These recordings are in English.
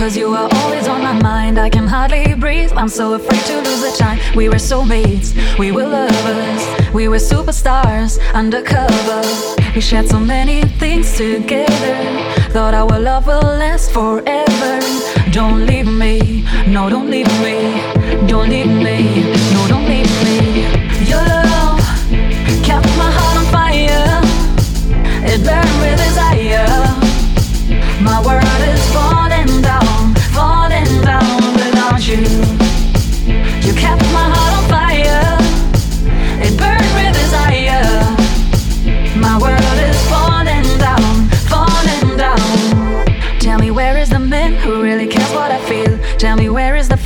Cause you are always on my mind. I can hardly breathe. I'm so afraid to lose the time. We were soulmates, we were lovers, we were superstars undercover. We shared so many things together. Thought our love will last forever. Don't leave me, no, don't leave me, don't leave me,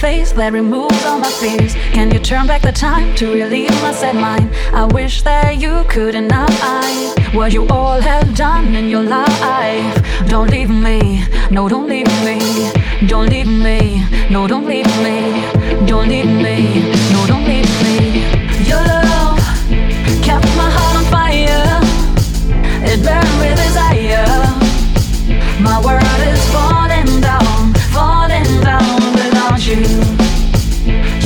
face that removes all my fears? Can you turn back the time to relieve my sad mind? I wish that you could I what you all have done in your life. Don't leave me, no, don't leave me, don't leave me, no, don't leave me, don't leave me.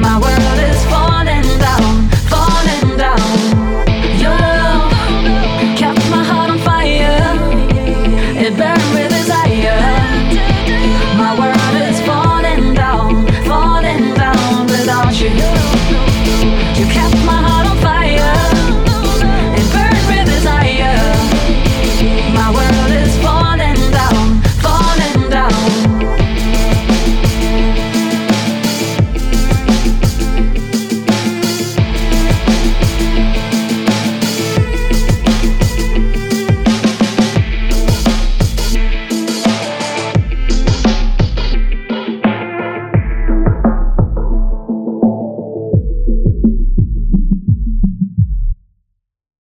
my world